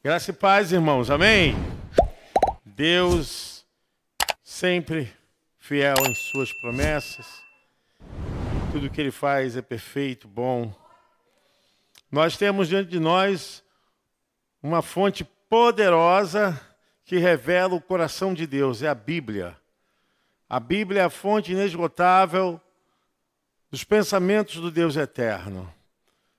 Graça e paz, irmãos. Amém. Deus sempre fiel em suas promessas. Tudo que ele faz é perfeito, bom. Nós temos diante de nós uma fonte poderosa que revela o coração de Deus, é a Bíblia. A Bíblia é a fonte inesgotável dos pensamentos do Deus eterno.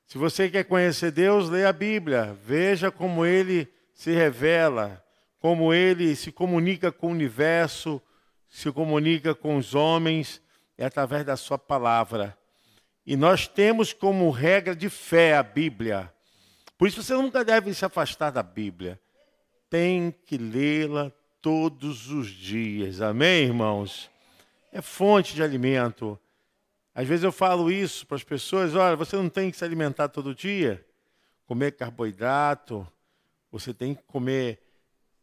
Se você quer conhecer Deus, leia a Bíblia, veja como ele se revela, como ele se comunica com o universo, se comunica com os homens, é através da sua palavra. E nós temos como regra de fé a Bíblia. Por isso você nunca deve se afastar da Bíblia. Tem que lê-la todos os dias. Amém, irmãos? É fonte de alimento. Às vezes eu falo isso para as pessoas: olha, você não tem que se alimentar todo dia, comer carboidrato, você tem que comer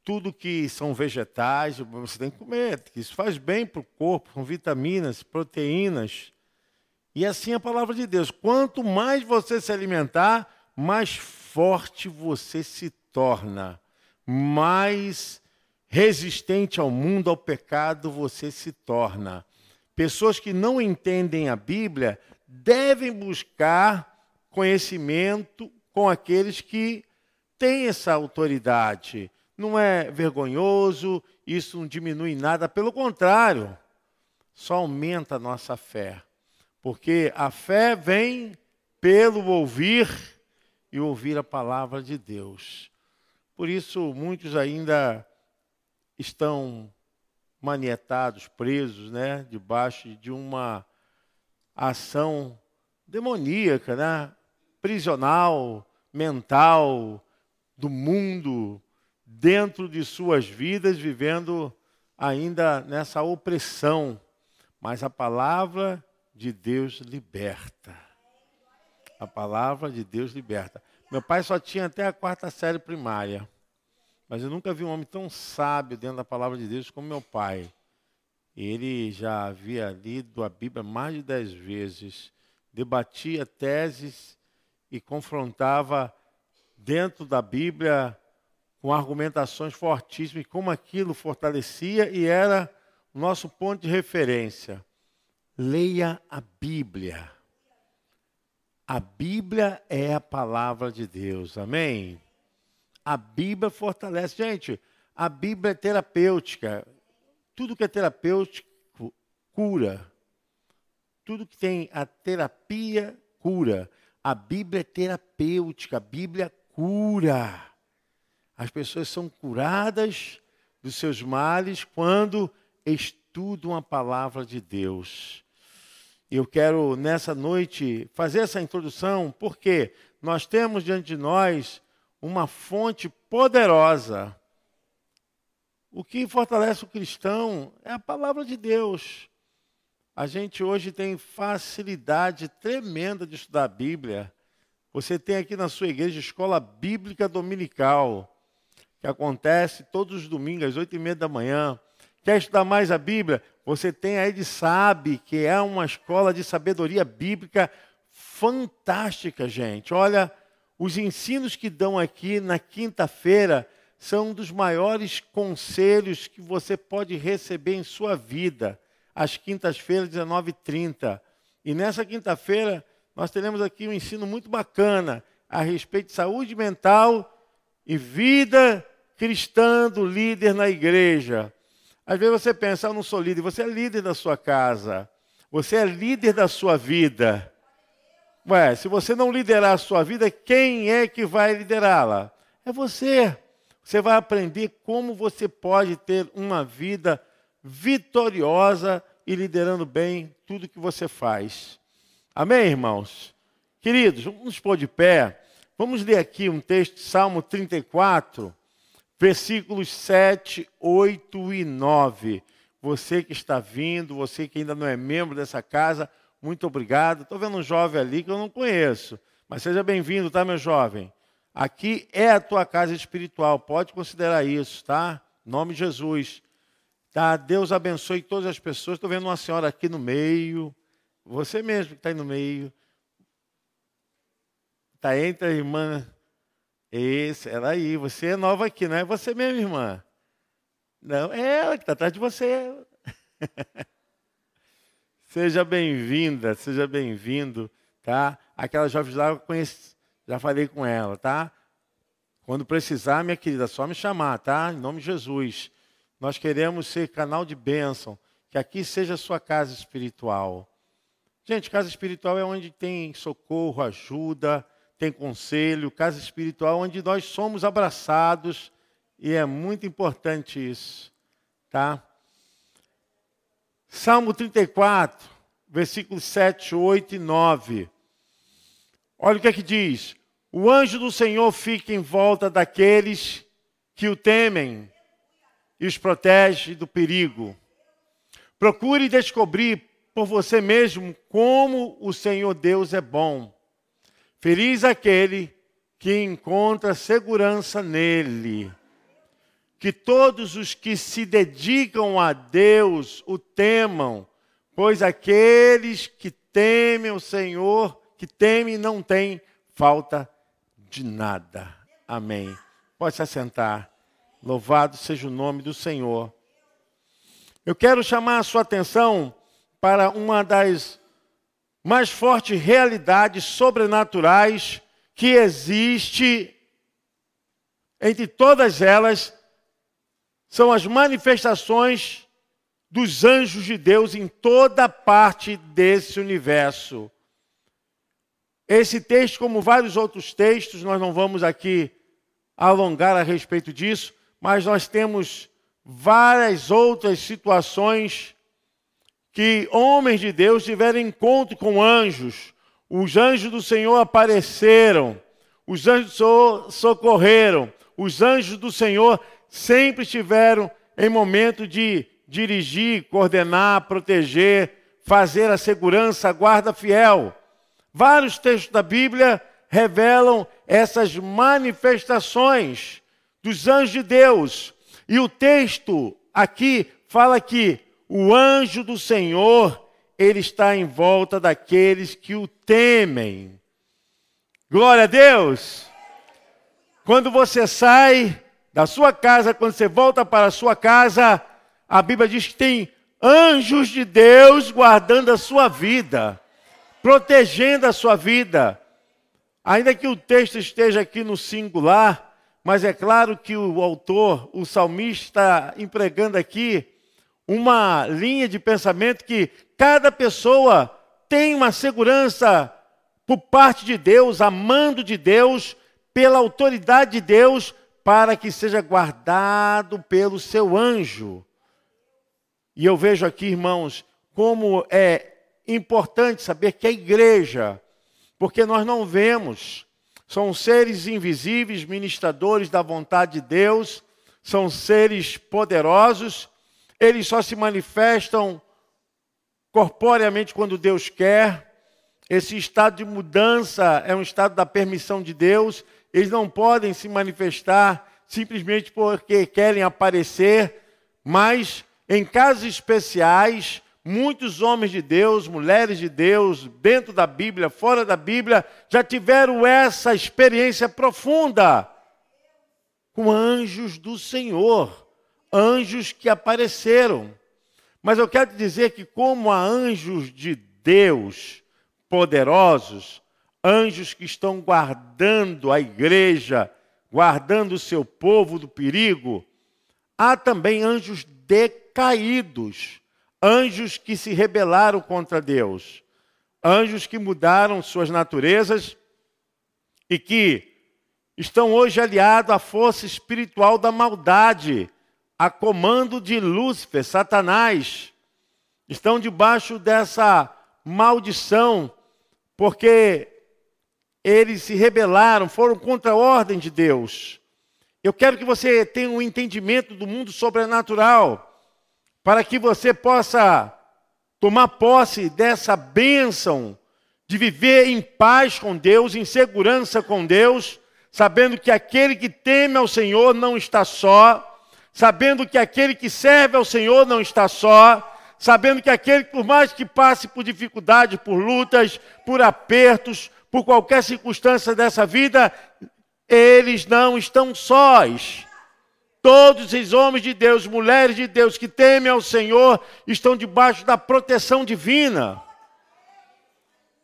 tudo que são vegetais, você tem que comer, isso faz bem para o corpo, com vitaminas, proteínas. E assim a palavra de Deus: quanto mais você se alimentar, mais forte você se torna, mais resistente ao mundo, ao pecado você se torna. Pessoas que não entendem a Bíblia devem buscar conhecimento com aqueles que têm essa autoridade. Não é vergonhoso, isso não diminui nada, pelo contrário, só aumenta a nossa fé. Porque a fé vem pelo ouvir e ouvir a palavra de Deus. Por isso, muitos ainda estão manietados, presos, né, debaixo de uma ação demoníaca, né, prisional, mental do mundo dentro de suas vidas, vivendo ainda nessa opressão. Mas a palavra de Deus liberta. A palavra de Deus liberta. Meu pai só tinha até a quarta série primária. Mas eu nunca vi um homem tão sábio dentro da palavra de Deus como meu pai. Ele já havia lido a Bíblia mais de dez vezes, debatia teses e confrontava dentro da Bíblia com argumentações fortíssimas e como aquilo fortalecia e era o nosso ponto de referência. Leia a Bíblia. A Bíblia é a palavra de Deus, amém? A Bíblia fortalece. Gente, a Bíblia é terapêutica. Tudo que é terapêutico cura. Tudo que tem a terapia cura. A Bíblia é terapêutica, a Bíblia cura. As pessoas são curadas dos seus males quando estudam a palavra de Deus. Eu quero nessa noite fazer essa introdução porque nós temos diante de nós uma fonte poderosa. O que fortalece o cristão é a palavra de Deus. A gente hoje tem facilidade tremenda de estudar a Bíblia. Você tem aqui na sua igreja escola bíblica dominical, que acontece todos os domingos às oito e meia da manhã. Quer estudar mais a Bíblia? Você tem a Ed Sabe, que é uma escola de sabedoria bíblica fantástica, gente. Olha, os ensinos que dão aqui na quinta-feira são um dos maiores conselhos que você pode receber em sua vida, às quintas-feiras, 19h30. E nessa quinta-feira, nós teremos aqui um ensino muito bacana a respeito de saúde mental e vida cristã do líder na igreja. Às vezes você pensa, eu não sou líder, você é líder da sua casa, você é líder da sua vida. Ué, se você não liderar a sua vida, quem é que vai liderá-la? É você. Você vai aprender como você pode ter uma vida vitoriosa e liderando bem tudo que você faz. Amém, irmãos? Queridos, vamos pôr de pé. Vamos ler aqui um texto, Salmo 34, versículos 7, 8 e 9. Você que está vindo, você que ainda não é membro dessa casa, muito obrigado. Estou vendo um jovem ali que eu não conheço. Mas seja bem-vindo, tá, meu jovem? Aqui é a tua casa espiritual. Pode considerar isso, tá? Em nome de Jesus. Tá? Deus abençoe todas as pessoas. Estou vendo uma senhora aqui no meio. Você mesmo que está aí no meio. Está entre a irmã Esse, ela aí, você é nova aqui, não é você mesmo, irmã? Não, é ela que está atrás de você. seja bem-vinda, seja bem-vindo, tá? Aquela jovem lá eu conheci, já falei com ela, tá? Quando precisar, minha querida, só me chamar, tá? Em nome de Jesus. Nós queremos ser canal de bênção, que aqui seja a sua casa espiritual. Gente, casa espiritual é onde tem socorro, ajuda, tem conselho, casa espiritual onde nós somos abraçados e é muito importante isso, tá? Salmo 34, versículos 7, 8 e 9. Olha o que é que diz: O anjo do Senhor fica em volta daqueles que o temem e os protege do perigo. Procure descobrir por você mesmo como o Senhor Deus é bom. Feliz aquele que encontra segurança nele. Que todos os que se dedicam a Deus o temam, pois aqueles que temem o Senhor, que temem, não têm falta de nada. Amém. Pode se assentar. Louvado seja o nome do Senhor. Eu quero chamar a sua atenção para uma das mais fortes realidades sobrenaturais que existe entre todas elas são as manifestações dos anjos de Deus em toda parte desse universo. Esse texto, como vários outros textos, nós não vamos aqui alongar a respeito disso, mas nós temos várias outras situações que homens de Deus tiveram encontro com anjos. Os anjos do Senhor apareceram, os anjos do Senhor socorreram, os anjos do Senhor sempre estiveram em momento de dirigir, coordenar, proteger, fazer a segurança, a guarda fiel. Vários textos da Bíblia revelam essas manifestações dos anjos de Deus. E o texto aqui fala que o anjo do Senhor, ele está em volta daqueles que o temem. Glória a Deus! Quando você sai da sua casa, quando você volta para a sua casa, a Bíblia diz que tem anjos de Deus guardando a sua vida, protegendo a sua vida. Ainda que o texto esteja aqui no singular, mas é claro que o autor, o salmista, está empregando aqui uma linha de pensamento que cada pessoa tem uma segurança por parte de Deus, amando de Deus, pela autoridade de Deus, para que seja guardado pelo seu anjo. E eu vejo aqui, irmãos, como é importante saber que a igreja, porque nós não vemos, são seres invisíveis, ministradores da vontade de Deus, são seres poderosos, eles só se manifestam corporeamente quando Deus quer. Esse estado de mudança é um estado da permissão de Deus. Eles não podem se manifestar simplesmente porque querem aparecer, mas em casos especiais, muitos homens de Deus, mulheres de Deus, dentro da Bíblia, fora da Bíblia, já tiveram essa experiência profunda com anjos do Senhor anjos que apareceram. Mas eu quero dizer que, como há anjos de Deus poderosos, anjos que estão guardando a igreja, guardando o seu povo do perigo, há também anjos decaídos, anjos que se rebelaram contra Deus, anjos que mudaram suas naturezas e que estão hoje aliados à força espiritual da maldade a comando de Lúcifer, Satanás, estão debaixo dessa maldição, porque eles se rebelaram, foram contra a ordem de Deus. Eu quero que você tenha um entendimento do mundo sobrenatural, para que você possa tomar posse dessa bênção de viver em paz com Deus, em segurança com Deus, sabendo que aquele que teme ao Senhor não está só, sabendo que aquele que serve ao Senhor não está só, sabendo que aquele, por mais que passe por dificuldades, por lutas, por apertos, por qualquer circunstância dessa vida, Eles não estão sós. Todos os homens de Deus, mulheres de Deus que temem ao Senhor, estão debaixo da proteção divina.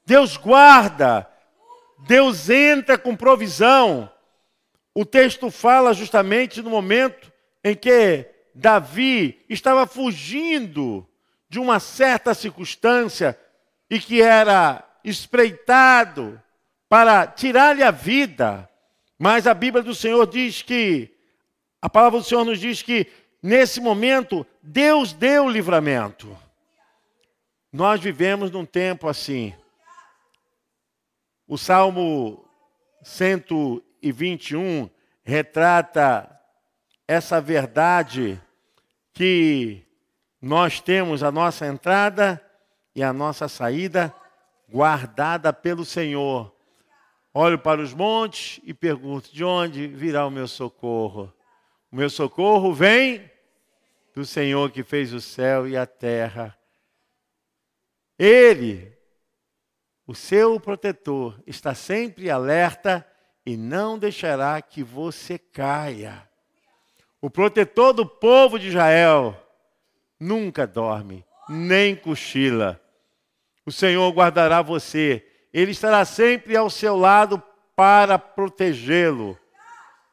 Deus guarda, Deus entra com provisão. O texto fala justamente no momento em que Davi estava fugindo de uma certa circunstância e que era espreitado para tirar-lhe a vida. Mas a Bíblia do Senhor diz que, a palavra do Senhor nos diz que, nesse momento, Deus deu o livramento. Nós vivemos num tempo assim. O Salmo 121 retrata essa verdade que nós temos a nossa entrada e a nossa saída guardada pelo Senhor. Olho para os montes e pergunto: de onde virá o meu socorro? O meu socorro vem do Senhor que fez o céu e a terra. Ele, o seu protetor, está sempre alerta e não deixará que você caia. O protetor do povo de Israel nunca dorme, nem cochila. O Senhor guardará você, ele estará sempre ao seu lado para protegê-lo.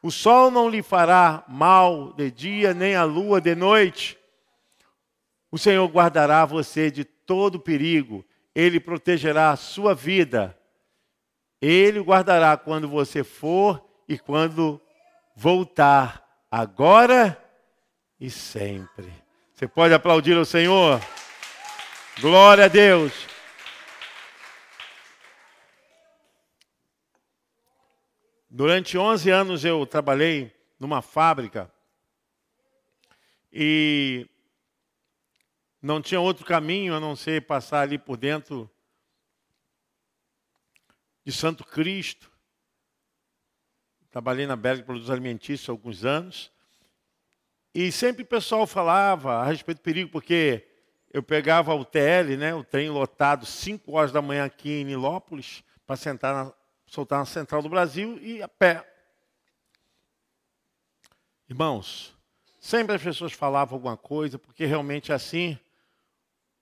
O sol não lhe fará mal de dia, nem a lua de noite. O Senhor guardará você de todo perigo, ele protegerá a sua vida. Ele guardará quando você for e quando voltar agora e sempre. Você pode aplaudir o Senhor? Glória a Deus. Durante 11 anos eu trabalhei numa fábrica e não tinha outro caminho a não ser passar ali por dentro de Santo Cristo. Trabalhei na Belga Produtos Alimentícios há alguns anos. E sempre o pessoal falava a respeito do perigo, porque eu pegava o TL, né, o trem lotado, 5 horas da manhã aqui em Nilópolis, para sentar na, soltar na central do Brasil e a pé. Irmãos, sempre as pessoas falavam alguma coisa, porque realmente assim.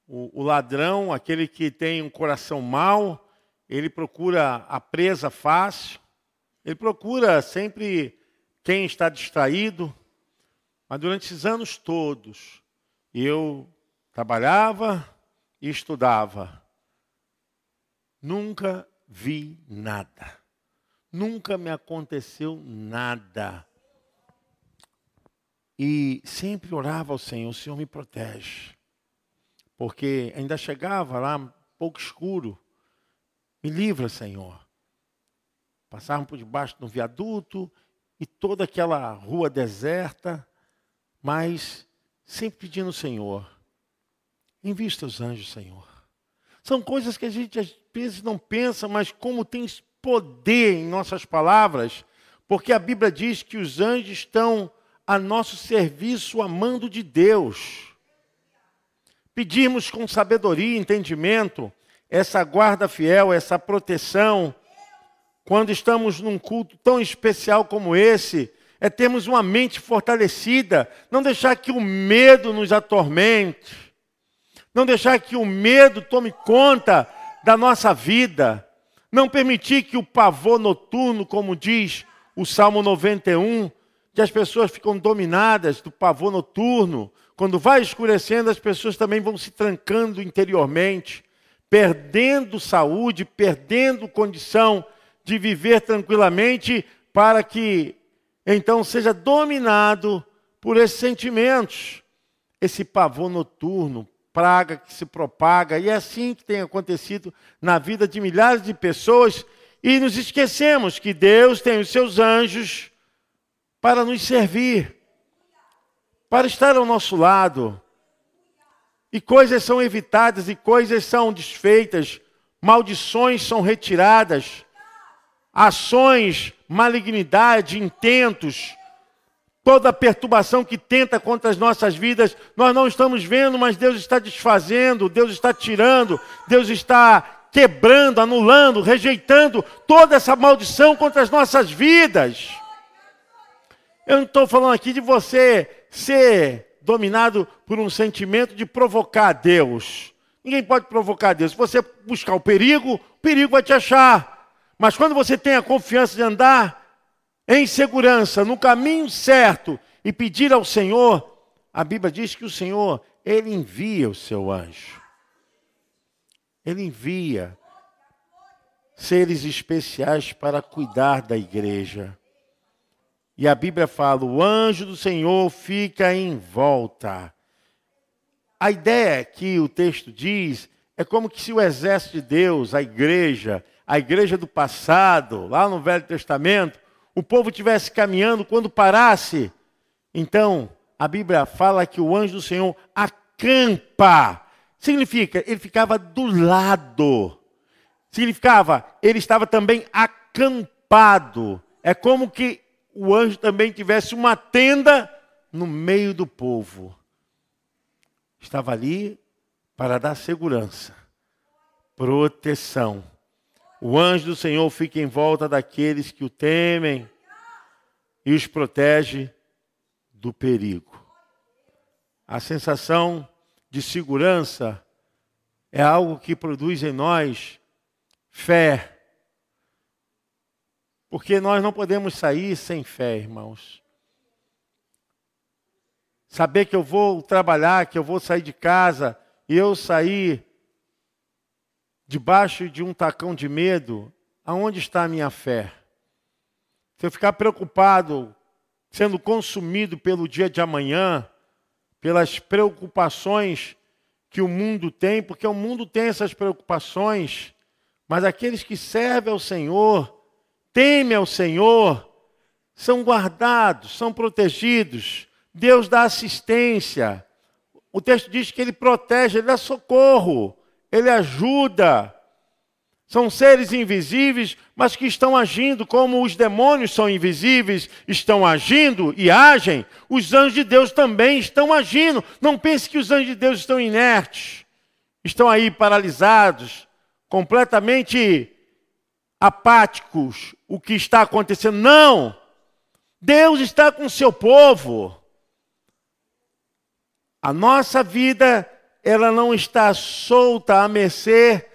O, o ladrão, aquele que tem um coração mau, ele procura a presa fácil, ele procura sempre quem está distraído. Mas durante esses anos todos, eu trabalhava e estudava. Nunca vi nada. Nunca me aconteceu nada. E sempre orava ao Senhor, o Senhor me protege. Porque ainda chegava lá pouco escuro. Me livra, Senhor. Passavam por debaixo de um viaduto e toda aquela rua deserta, mas sempre pedindo ao Senhor, invista os anjos, Senhor. São coisas que a gente às vezes não pensa, mas como tem poder em nossas palavras, porque a Bíblia diz que os anjos estão a nosso serviço amando de Deus. Pedimos com sabedoria e entendimento essa guarda fiel, essa proteção, quando estamos num culto tão especial como esse, é termos uma mente fortalecida, não deixar que o medo nos atormente, não deixar que o medo tome conta da nossa vida, não permitir que o pavor noturno, como diz o Salmo 91, que as pessoas ficam dominadas do pavor noturno, quando vai escurecendo, as pessoas também vão se trancando interiormente, perdendo saúde, perdendo condição de viver tranquilamente, para que então seja dominado por esses sentimentos, esse pavor noturno, praga que se propaga, e é assim que tem acontecido na vida de milhares de pessoas, e nos esquecemos que Deus tem os seus anjos para nos servir, para estar ao nosso lado. E coisas são evitadas e coisas são desfeitas, maldições são retiradas. Ações, malignidade, intentos, toda perturbação que tenta contra as nossas vidas, nós não estamos vendo, mas Deus está desfazendo, Deus está tirando, Deus está quebrando, anulando, rejeitando toda essa maldição contra as nossas vidas. Eu não estou falando aqui de você ser dominado por um sentimento de provocar Deus. Ninguém pode provocar Deus. Se você buscar o perigo, o perigo vai te achar. Mas quando você tem a confiança de andar em segurança, no caminho certo e pedir ao Senhor, a Bíblia diz que o Senhor, ele envia o seu anjo. Ele envia seres especiais para cuidar da igreja. E a Bíblia fala: o anjo do Senhor fica em volta. A ideia que o texto diz é como que se o exército de Deus, a igreja, a igreja do passado, lá no Velho Testamento, o povo estivesse caminhando, quando parasse, então a Bíblia fala que o anjo do Senhor acampa. Significa, ele ficava do lado. Significava, ele estava também acampado. É como que o anjo também tivesse uma tenda no meio do povo. Estava ali para dar segurança, proteção. O anjo do Senhor fica em volta daqueles que o temem e os protege do perigo. A sensação de segurança é algo que produz em nós fé, porque nós não podemos sair sem fé, irmãos. Saber que eu vou trabalhar, que eu vou sair de casa, e eu sair debaixo de um tacão de medo, aonde está a minha fé? Se eu ficar preocupado, sendo consumido pelo dia de amanhã, pelas preocupações que o mundo tem, porque o mundo tem essas preocupações, mas aqueles que servem ao Senhor, temem ao Senhor, são guardados, são protegidos. Deus dá assistência. O texto diz que ele protege, ele dá socorro, ele ajuda. São seres invisíveis, mas que estão agindo como os demônios são invisíveis, estão agindo e agem. Os anjos de Deus também estão agindo. Não pense que os anjos de Deus estão inertes, estão aí paralisados, completamente apáticos o que está acontecendo. Não! Deus está com o seu povo. A nossa vida, ela não está solta à mercê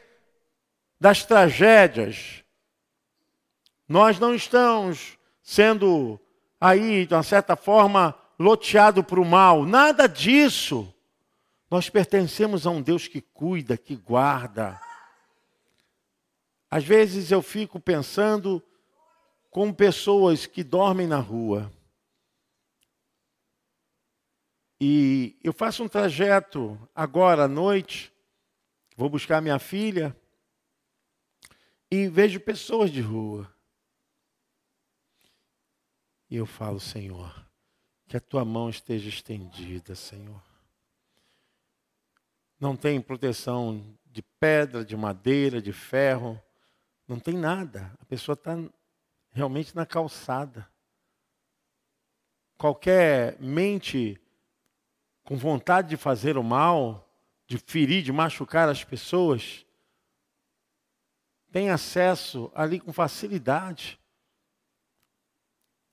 das tragédias. Nós não estamos sendo aí, de uma certa forma, loteado para o mal. Nada disso. Nós pertencemos a um Deus que cuida, que guarda. Às vezes eu fico pensando com pessoas que dormem na rua. E eu faço um trajeto agora à noite, vou buscar minha filha, e vejo pessoas de rua. E eu falo, Senhor, que a tua mão esteja estendida, Senhor. Não tem proteção de pedra, de madeira, de ferro. Não tem nada. A pessoa está realmente na calçada. Qualquer mente com vontade de fazer o mal, de ferir, de machucar as pessoas, tem acesso ali com facilidade.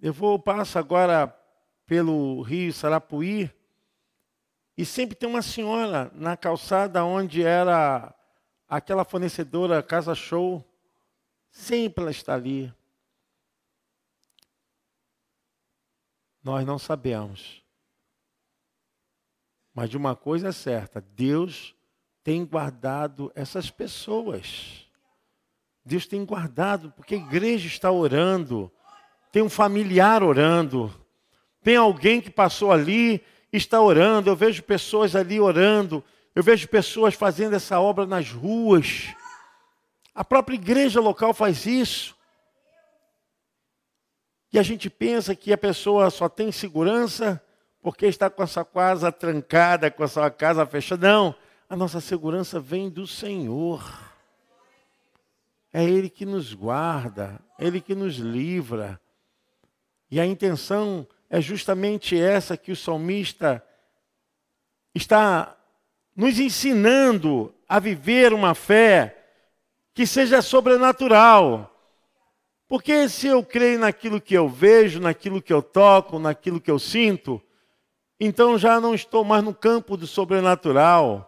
Eu vou passo agora pelo Rio Sarapuí e sempre tem uma senhora na calçada onde era aquela fornecedora Casa Show. Sempre ela está ali. Nós não sabemos. Mas de uma coisa é certa: Deus tem guardado essas pessoas. Deus tem guardado, porque a igreja está orando, tem um familiar orando, tem alguém que passou ali e está orando. Eu vejo pessoas ali orando, eu vejo pessoas fazendo essa obra nas ruas. A própria igreja local faz isso. E a gente pensa que a pessoa só tem segurança porque está com a sua casa trancada, com a sua casa fechada. Não, a nossa segurança vem do Senhor. É Ele que nos guarda, é Ele que nos livra. E a intenção é justamente essa que o salmista está nos ensinando a viver uma fé que seja sobrenatural. Porque se eu creio naquilo que eu vejo, naquilo que eu toco, naquilo que eu sinto, então já não estou mais no campo do sobrenatural.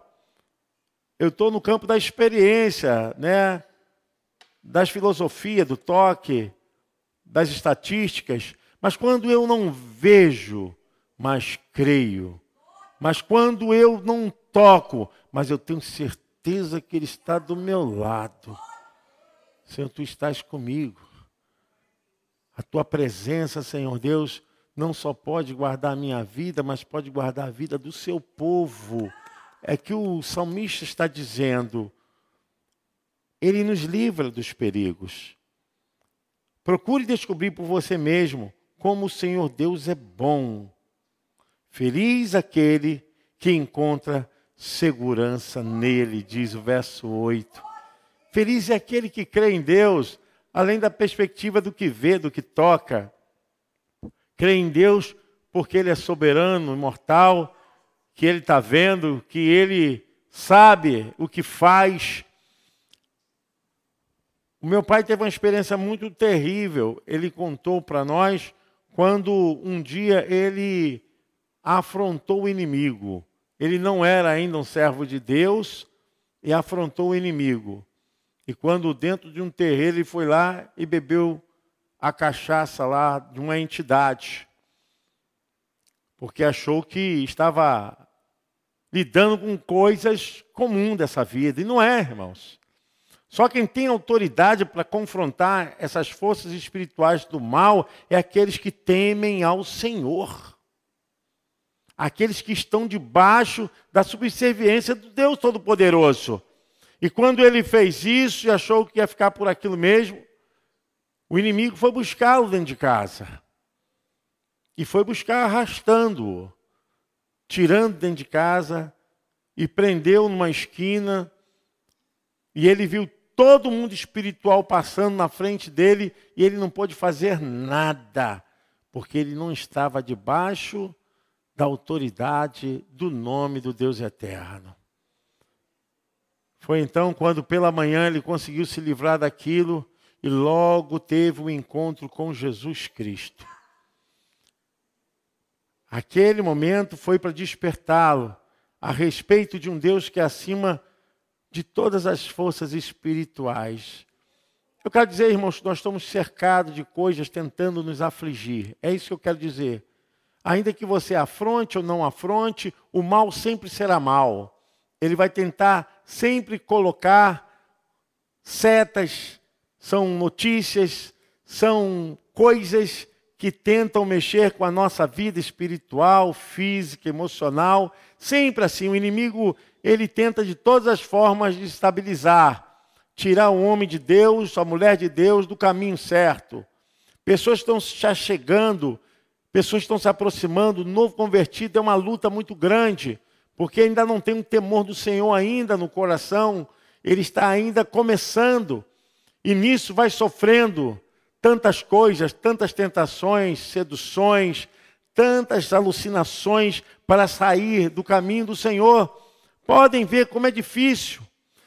Eu estou no campo da experiência, né? Das filosofias, do toque, das estatísticas. Mas quando eu não vejo, mas creio. Mas quando eu não toco, mas eu tenho certeza que Ele está do meu lado. Senhor, Tu estás comigo. A Tua presença, Senhor Deus, não só pode guardar a minha vida, mas pode guardar a vida do Seu povo. É que o salmista está dizendo, Ele nos livra dos perigos. Procure descobrir por você mesmo como o Senhor Deus é bom. Feliz aquele que encontra segurança nele, diz o verso 8. Feliz é aquele que crê em Deus, além da perspectiva do que vê, do que toca. Crê em Deus porque Ele é soberano, imortal, que Ele está vendo, que Ele sabe o que faz. O meu pai teve uma experiência muito terrível. Ele contou para nós quando um dia ele afrontou o inimigo. Ele não era ainda um servo de Deus e afrontou o inimigo. E quando dentro de um terreiro ele foi lá e bebeu a cachaça lá de uma entidade. Porque achou que estava lidando com coisas comuns dessa vida. E não é, irmãos. Só quem tem autoridade para confrontar essas forças espirituais do mal é aqueles que temem ao Senhor aqueles que estão debaixo da subserviência do Deus Todo-Poderoso. E quando ele fez isso e achou que ia ficar por aquilo mesmo, o inimigo foi buscá-lo dentro de casa. E foi buscar arrastando-o, tirando dentro de casa e prendeu numa esquina. E ele viu todo mundo espiritual passando na frente dele e ele não pôde fazer nada, porque ele não estava debaixo da autoridade do nome do Deus eterno. Foi então quando pela manhã ele conseguiu se livrar daquilo e logo teve um encontro com Jesus Cristo. Aquele momento foi para despertá-lo a respeito de um Deus que é acima de todas as forças espirituais. Eu quero dizer, irmãos, que nós estamos cercados de coisas tentando nos afligir. É isso que eu quero dizer. Ainda que você afronte ou não afronte, o mal sempre será mal. Ele vai tentar sempre colocar setas, são notícias, são coisas que tentam mexer com a nossa vida espiritual, física, emocional. Sempre assim, o inimigo, ele tenta de todas as formas de estabilizar, tirar o homem de Deus, a mulher de Deus do caminho certo. Pessoas estão se achegando Pessoas estão se aproximando, o novo convertido é uma luta muito grande, porque ainda não tem um temor do Senhor ainda no coração, ele está ainda começando, e nisso vai sofrendo tantas coisas, tantas tentações, seduções, tantas alucinações para sair do caminho do Senhor. Podem ver como é difícil.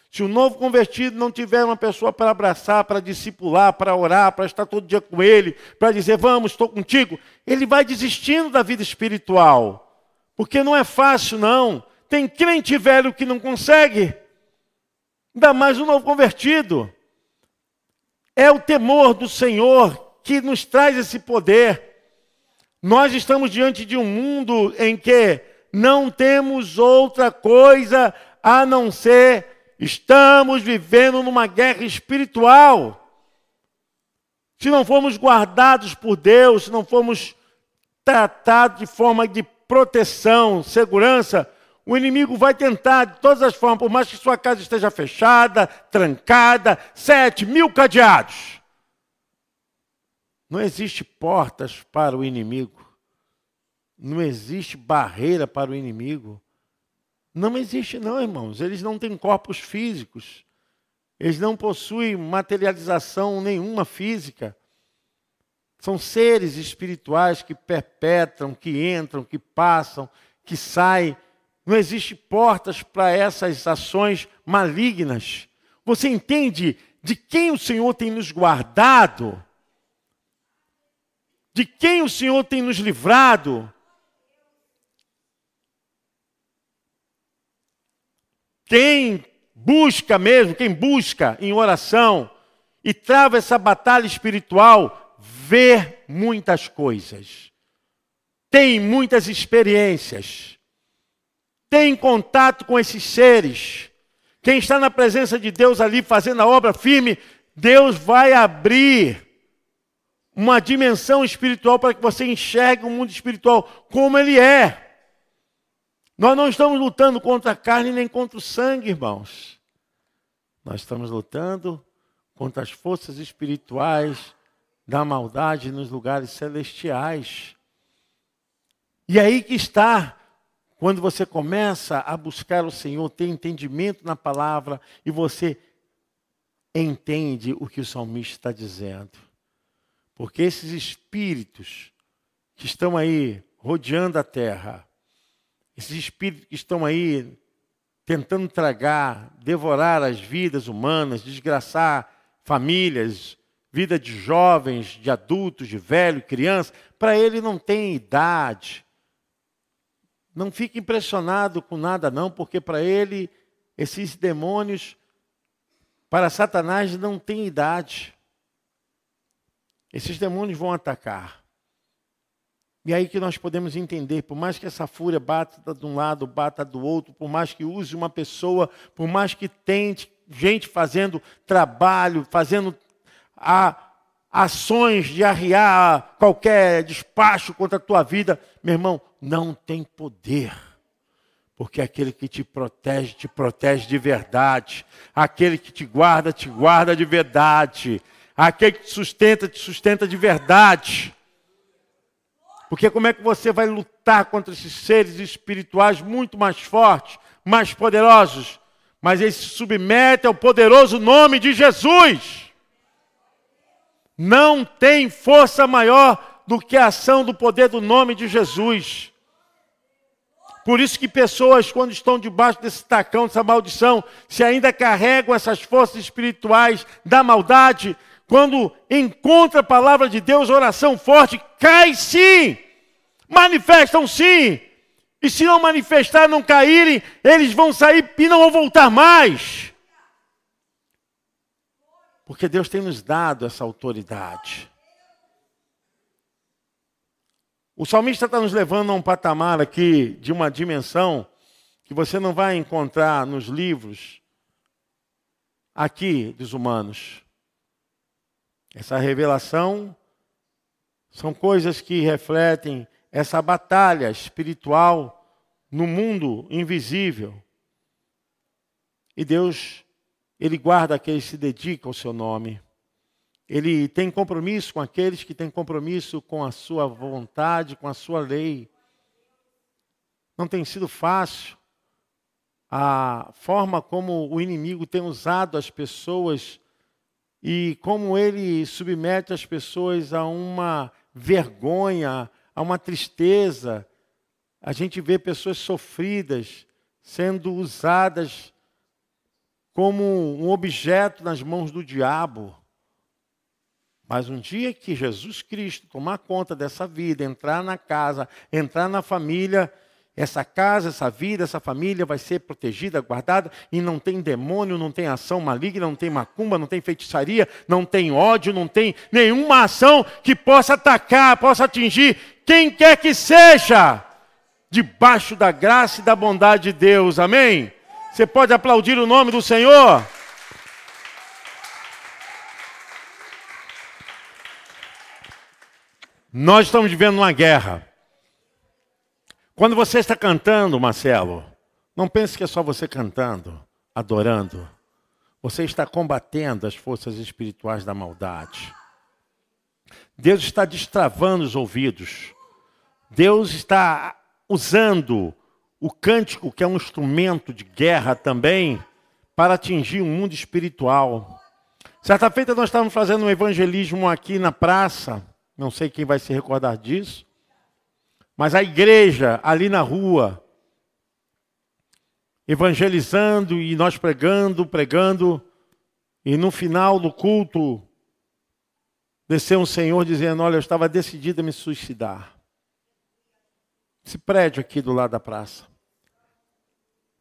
Se o novo convertido não tiver uma pessoa para abraçar, para discipular, para orar, para estar todo dia com ele, para dizer, vamos, estou contigo, ele vai desistindo da vida espiritual. Porque não é fácil, não. Tem crente velho que não consegue. Ainda mais um novo convertido. É o temor do Senhor que nos traz esse poder. Nós estamos diante de um mundo em que não temos outra coisa a não ser Estamos vivendo numa guerra espiritual. Se não formos guardados por Deus, se não formos tratados de forma de proteção, segurança, o inimigo vai tentar de todas as formas, por mais que sua casa esteja fechada, trancada, sete mil cadeados. Não existe portas para o inimigo. Não existe barreira para o inimigo. Não existe, não, irmãos. Eles não têm corpos físicos. Eles não possuem materialização nenhuma física. São seres espirituais que perpetram, que entram, que passam, que saem. Não existe portas para essas ações malignas. Você entende de quem o Senhor tem nos guardado? De quem o Senhor tem nos livrado? Quem busca mesmo, quem busca em oração e trava essa batalha espiritual, vê muitas coisas, tem muitas experiências, tem contato com esses seres. Quem está na presença de Deus ali fazendo a obra firme, Deus vai abrir uma dimensão espiritual para que você enxergue o mundo espiritual como ele é. Nós não estamos lutando contra a carne nem contra o sangue, irmãos. Nós estamos lutando contra as forças espirituais da maldade nos lugares celestiais. E é aí que está, quando você começa a buscar o Senhor, ter entendimento na palavra e você entende o que o salmista está dizendo. Porque esses espíritos que estão aí rodeando a terra, esses espíritos que estão aí tentando tragar, devorar as vidas humanas, desgraçar famílias, vida de jovens, de adultos, de velho, criança, para ele não tem idade. Não fique impressionado com nada não, porque para ele esses demônios para Satanás não tem idade. Esses demônios vão atacar. E aí que nós podemos entender, por mais que essa fúria bata de um lado, bata do outro, por mais que use uma pessoa, por mais que tente gente fazendo trabalho, fazendo a, ações de arriar qualquer despacho contra a tua vida, meu irmão, não tem poder. Porque aquele que te protege, te protege de verdade. Aquele que te guarda, te guarda de verdade. Aquele que te sustenta, te sustenta de verdade. Porque como é que você vai lutar contra esses seres espirituais muito mais fortes, mais poderosos? Mas eles se submetem ao poderoso nome de Jesus. Não tem força maior do que a ação do poder do nome de Jesus. Por isso que pessoas, quando estão debaixo desse tacão, dessa maldição, se ainda carregam essas forças espirituais da maldade, quando encontra a palavra de Deus, oração forte, cai sim, manifestam sim. E se não manifestar, não caírem, eles vão sair e não vão voltar mais. Porque Deus tem nos dado essa autoridade. O salmista está nos levando a um patamar aqui de uma dimensão que você não vai encontrar nos livros aqui dos humanos. Essa revelação são coisas que refletem essa batalha espiritual no mundo invisível. E Deus, Ele guarda aqueles que se dedicam ao seu nome. Ele tem compromisso com aqueles que têm compromisso com a sua vontade, com a sua lei. Não tem sido fácil a forma como o inimigo tem usado as pessoas e como ele submete as pessoas a uma vergonha, a uma tristeza. A gente vê pessoas sofridas sendo usadas como um objeto nas mãos do diabo. Mas um dia que Jesus Cristo tomar conta dessa vida, entrar na casa, entrar na família, essa casa, essa vida, essa família vai ser protegida, guardada, e não tem demônio, não tem ação maligna, não tem macumba, não tem feitiçaria, não tem ódio, não tem nenhuma ação que possa atacar, possa atingir quem quer que seja, debaixo da graça e da bondade de Deus, amém? Você pode aplaudir o nome do Senhor? Nós estamos vivendo uma guerra. Quando você está cantando, Marcelo, não pense que é só você cantando, adorando. Você está combatendo as forças espirituais da maldade. Deus está destravando os ouvidos. Deus está usando o cântico, que é um instrumento de guerra também, para atingir o mundo espiritual. Certa feita nós estávamos fazendo um evangelismo aqui na praça, não sei quem vai se recordar disso. Mas a igreja ali na rua, evangelizando e nós pregando, pregando, e no final do culto desceu um senhor dizendo: Olha, eu estava decidido a me suicidar. Esse prédio aqui do lado da praça.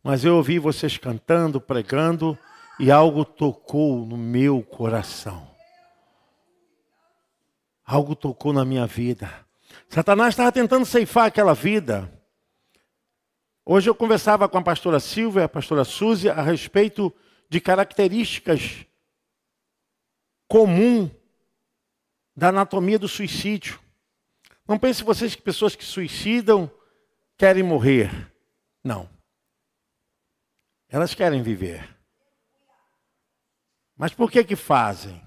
Mas eu ouvi vocês cantando, pregando, e algo tocou no meu coração. Algo tocou na minha vida. Satanás estava tentando ceifar aquela vida. Hoje eu conversava com a pastora Silvia, a pastora Suzy, a respeito de características comum da anatomia do suicídio. Não pense vocês que pessoas que suicidam querem morrer. Não. Elas querem viver. Mas por que que fazem?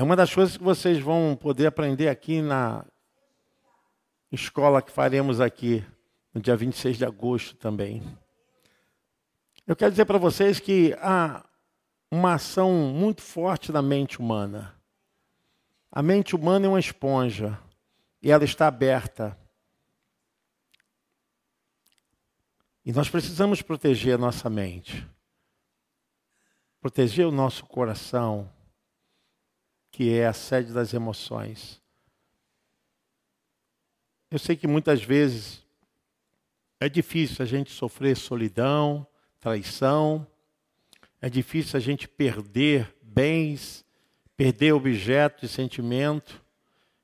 É uma das coisas que vocês vão poder aprender aqui na escola que faremos aqui no dia 26 de agosto também. Eu quero dizer para vocês que há uma ação muito forte na mente humana. A mente humana é uma esponja e ela está aberta. E nós precisamos proteger a nossa mente, proteger o nosso coração, que é a sede das emoções. Eu sei que muitas vezes é difícil a gente sofrer solidão, traição, é difícil a gente perder bens, perder objetos e sentimento.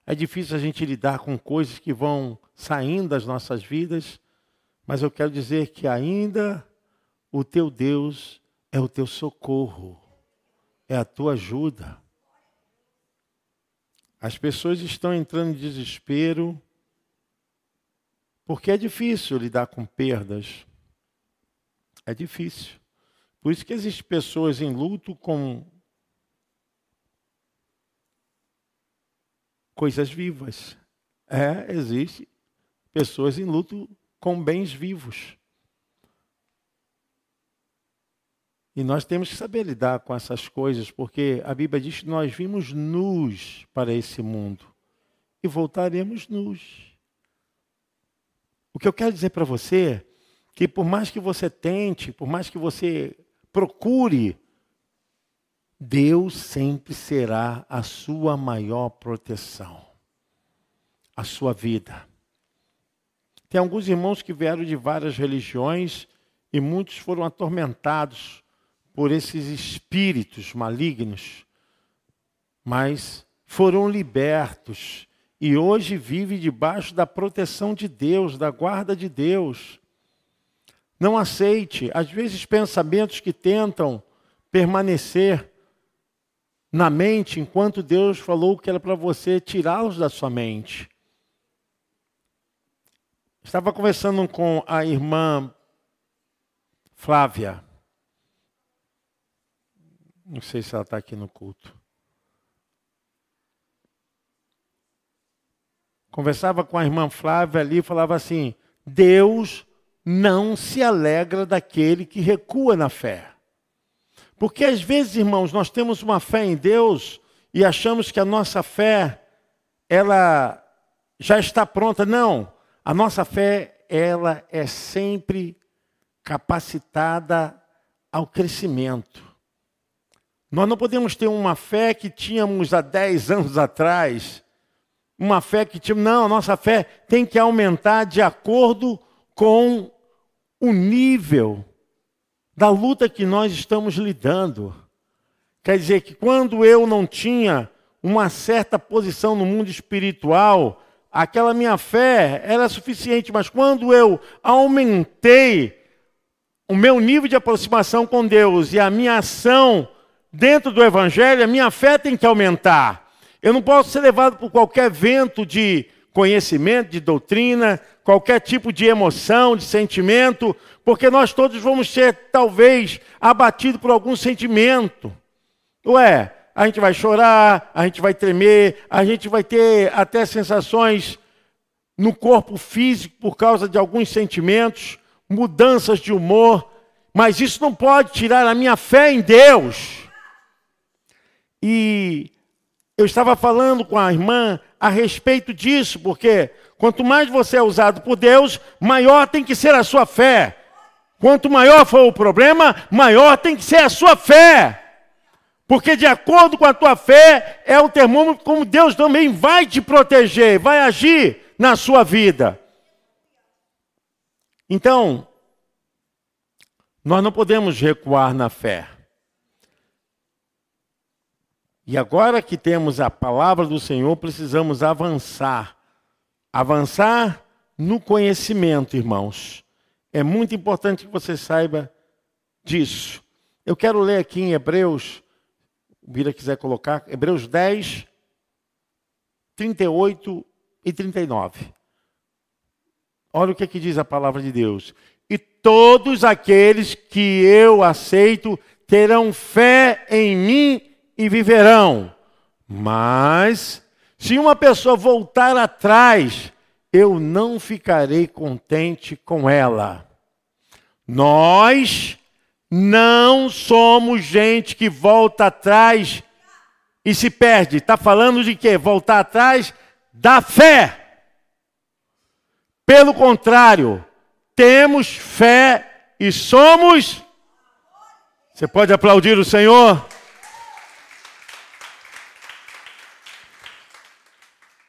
É difícil a gente lidar com coisas que vão saindo das nossas vidas, mas eu quero dizer que ainda o teu Deus é o teu socorro, é a tua ajuda. As pessoas estão entrando em desespero porque é difícil lidar com perdas. É difícil. Por isso que existem pessoas em luto com coisas vivas. É, existe pessoas em luto com bens vivos. E nós temos que saber lidar com essas coisas, porque a Bíblia diz que nós vimos nus para esse mundo e voltaremos nus. O que eu quero dizer para você é que por mais que você tente, por mais que você procure, Deus sempre será a sua maior proteção, a sua vida. Tem alguns irmãos que vieram de várias religiões e muitos foram atormentados por esses espíritos malignos, mas foram libertos e hoje vivem debaixo da proteção de Deus, da guarda de Deus. Não aceite, às vezes, pensamentos que tentam permanecer na mente enquanto Deus falou que era para você tirá-los da sua mente. Estava conversando com a irmã Flávia. Não sei se ela está aqui no culto. Conversava com a irmã Flávia ali e falava assim: Deus não se alegra daquele que recua na fé. Porque às vezes, irmãos, nós temos uma fé em Deus e achamos que a nossa fé ela já está pronta. Não, a nossa fé ela é sempre capacitada ao crescimento. Nós não podemos ter uma fé que tínhamos há 10 anos atrás, uma fé que tínhamos. Não, a nossa fé tem que aumentar de acordo com o nível da luta que nós estamos lidando. Quer dizer que quando eu não tinha uma certa posição no mundo espiritual, aquela minha fé era suficiente, mas quando eu aumentei o meu nível de aproximação com Deus e a minha ação dentro do Evangelho, a minha fé tem que aumentar. Eu não posso ser levado por qualquer vento de conhecimento, de doutrina, qualquer tipo de emoção, de sentimento, porque nós todos vamos ser, talvez, abatidos por algum sentimento. Ué, a gente vai chorar, a gente vai tremer, a gente vai ter até sensações no corpo físico por causa de alguns sentimentos, mudanças de humor, mas isso não pode tirar a minha fé em Deus. E eu estava falando com a irmã a respeito disso, porque quanto mais você é usado por Deus, maior tem que ser a sua fé. Quanto maior for o problema, maior tem que ser a sua fé. Porque de acordo com a tua fé, é o termômetro como Deus também vai te proteger, vai agir na sua vida. Então, nós não podemos recuar na fé. E agora que temos a palavra do Senhor, precisamos avançar. Avançar no conhecimento, irmãos. É muito importante que você saiba disso. Eu quero ler aqui em Hebreus, o Bira quiser colocar, Hebreus 10, 38 e 39. Olha o que, é que diz a palavra de Deus. E todos aqueles que eu aceito terão fé em mim e viverão. Mas, se uma pessoa voltar atrás, eu não ficarei contente com ela. Nós não somos gente que volta atrás e se perde. Está falando de quê? Voltar atrás da fé. Pelo contrário, temos fé e somos. Você pode aplaudir o Senhor?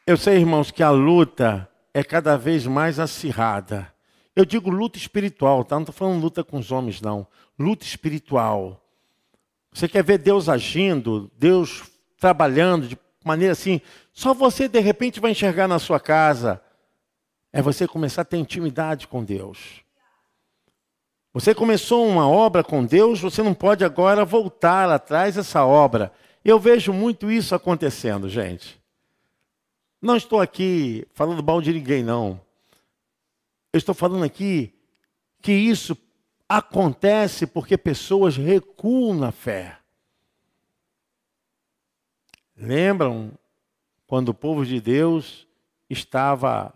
Eu sei, irmãos, que a luta é cada vez mais acirrada. Eu digo luta espiritual, tá? Não estou falando luta com os homens, não. Luta espiritual. Você quer ver Deus agindo, Deus trabalhando de maneira assim, só você de repente vai enxergar na sua casa. É você começar a ter intimidade com Deus. Você começou uma obra com Deus, você não pode agora voltar atrás dessa obra. Eu vejo muito isso acontecendo, gente. Não estou aqui falando mal de ninguém, não. Eu estou falando aqui que isso acontece porque pessoas recuam na fé. Lembram quando o povo de Deus estava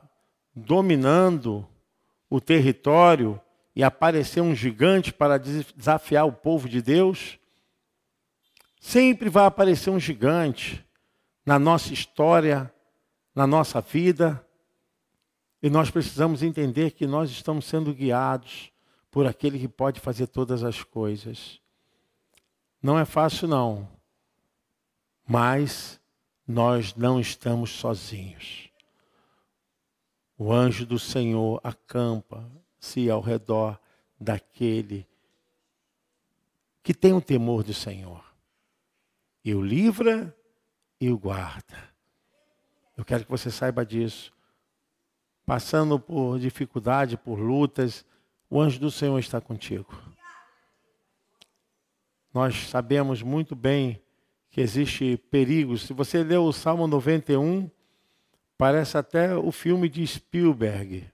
dominando o território e apareceu um gigante para desafiar o povo de Deus? Sempre vai aparecer um gigante na nossa história na nossa vida. E nós precisamos entender que nós estamos sendo guiados por aquele que pode fazer todas as coisas. Não é fácil, não. Mas nós não estamos sozinhos. O anjo do Senhor acampa-se ao redor daquele que tem o temor do Senhor. E o livra e o guarda. Eu quero que você saiba disso. Passando por dificuldade, por lutas, o anjo do Senhor está contigo. Nós sabemos muito bem que existe perigos. Se você ler o Salmo 91, parece até o filme de Spielberg,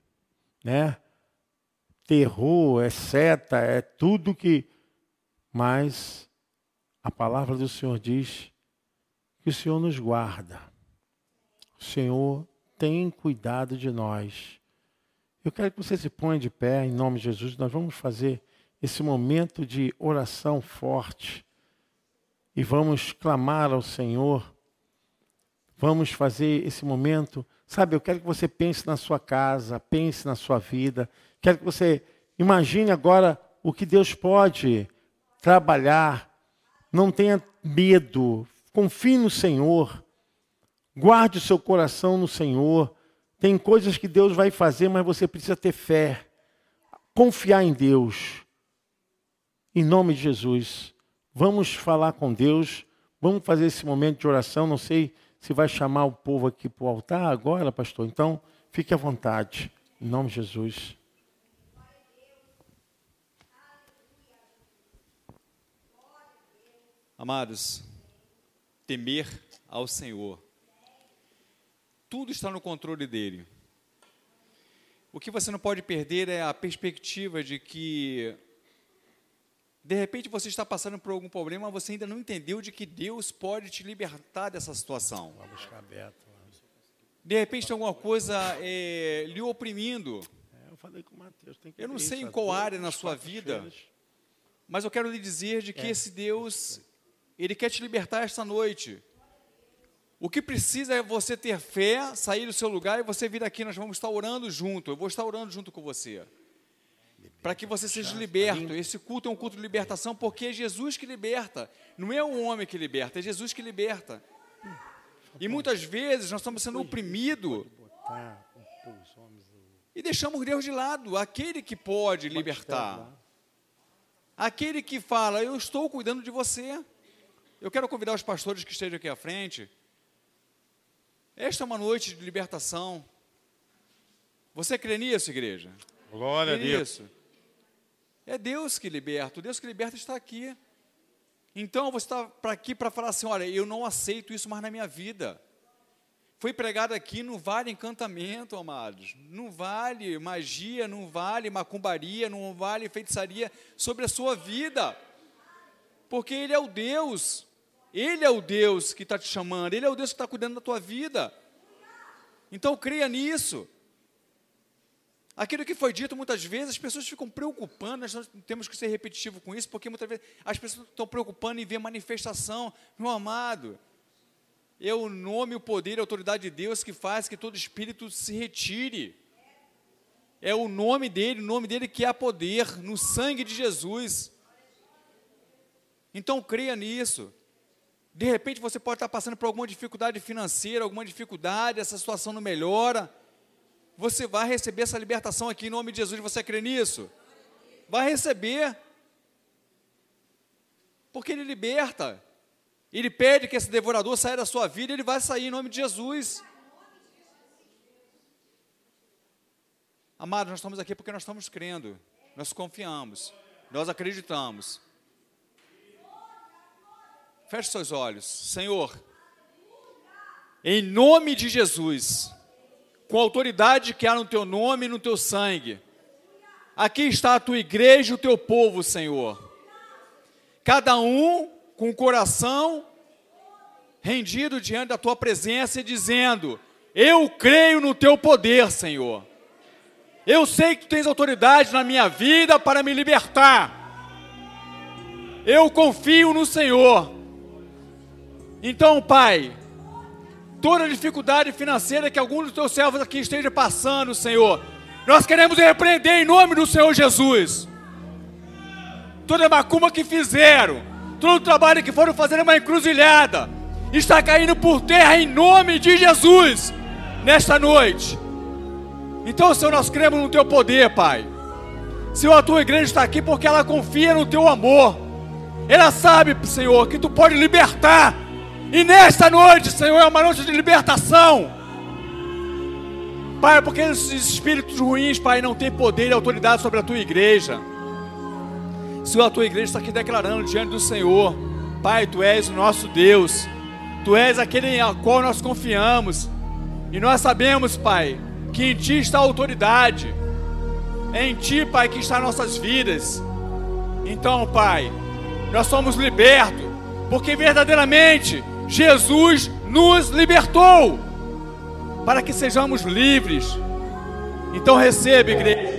né? Terror, é seta, é tudo que. Mas a palavra do Senhor diz que o Senhor nos guarda. Senhor tem cuidado de nós. Eu quero que você se ponha de pé em nome de Jesus. Nós vamos fazer esse momento de oração forte e vamos clamar ao Senhor. Vamos fazer esse momento. Sabe, eu quero que você pense na sua casa, pense na sua vida. Quero que você imagine agora o que Deus pode trabalhar. Não tenha medo. Confie no Senhor. Guarde o seu coração no Senhor. Tem coisas que Deus vai fazer, mas você precisa ter fé. Confiar em Deus. Em nome de Jesus. Vamos falar com Deus. Vamos fazer esse momento de oração. Não sei se vai chamar o povo aqui para o altar agora, pastor. Então, fique à vontade. Em nome de Jesus. Amados, temer ao Senhor tudo está no controle dele. O que você não pode perder é a perspectiva de que, de repente, você está passando por algum problema, mas você ainda não entendeu de que Deus pode te libertar dessa situação. Vamos ficar aberto. De repente, tem alguma coisa é, lhe oprimindo. É, eu falei com o Mateus. Tem que eu não sei em qual área na sua vida, mas eu quero lhe dizer de que é. esse Deus, ele quer te libertar esta noite. O que precisa é você ter fé, sair do seu lugar e você vir aqui. Nós vamos estar orando junto. Eu vou estar orando junto com você. para que você seja liberto. Esse culto é um culto de libertação porque é Jesus que liberta. Não é o homem que liberta, é Jesus que liberta. E muitas vezes nós estamos sendo oprimidos e deixamos Deus de lado, aquele que pode libertar. Aquele que fala, eu estou cuidando de você. Eu quero convidar os pastores que estejam aqui à frente. Esta é uma noite de libertação. Você crê nisso, igreja? Glória crê a Deus. Nisso? É Deus que liberta. O Deus que liberta está aqui. Então você está para aqui para falar assim: olha, eu não aceito isso mais na minha vida. Foi pregado aqui, não vale encantamento, amados. Não vale magia, não vale macumbaria, não vale feitiçaria sobre a sua vida. Porque Ele é o Deus. Ele é o Deus que está te chamando. Ele é o Deus que está cuidando da tua vida. Então creia nisso. Aquilo que foi dito muitas vezes, as pessoas ficam preocupando, nós temos que ser repetitivo com isso, porque muitas vezes as pessoas estão preocupando em ver manifestação. Meu amado, é o nome, o poder, a autoridade de Deus que faz que todo espírito se retire. É o nome dele, o nome dele que há poder no sangue de Jesus. Então creia nisso. De repente você pode estar passando por alguma dificuldade financeira, alguma dificuldade, essa situação não melhora você vai receber essa libertação aqui em nome de Jesus. Você crê nisso? Vai receber. Porque Ele liberta. Ele pede que esse devorador saia da sua vida, ele vai sair em nome de Jesus. Amados, nós estamos aqui porque nós estamos crendo, nós confiamos, nós acreditamos. Feche seus olhos, Senhor, em nome de Jesus com a autoridade que há no teu nome e no teu sangue. Aqui está a tua igreja e o teu povo, Senhor. Cada um com o coração rendido diante da tua presença e dizendo: Eu creio no teu poder, Senhor. Eu sei que tu tens autoridade na minha vida para me libertar. Eu confio no Senhor. Então, Pai, toda dificuldade financeira que algum dos teus servos aqui esteja passando, Senhor. Nós queremos repreender em nome do Senhor Jesus. Toda macumba que fizeram, todo o trabalho que foram fazer uma encruzilhada, está caindo por terra em nome de Jesus, nesta noite. Então, Senhor, nós cremos no Teu poder, Pai. Senhor, a Tua igreja está aqui porque ela confia no Teu amor. Ela sabe, Senhor, que Tu pode libertar e nesta noite, Senhor, é uma noite de libertação. Pai, porque esses espíritos ruins, Pai, não têm poder e autoridade sobre a tua igreja. Senhor, a tua igreja está aqui declarando diante do Senhor: Pai, tu és o nosso Deus, tu és aquele em qual nós confiamos, e nós sabemos, Pai, que em ti está a autoridade, é em ti, Pai, que está nossas vidas. Então, Pai, nós somos libertos, porque verdadeiramente Jesus nos libertou para que sejamos livres. Então receba, igreja.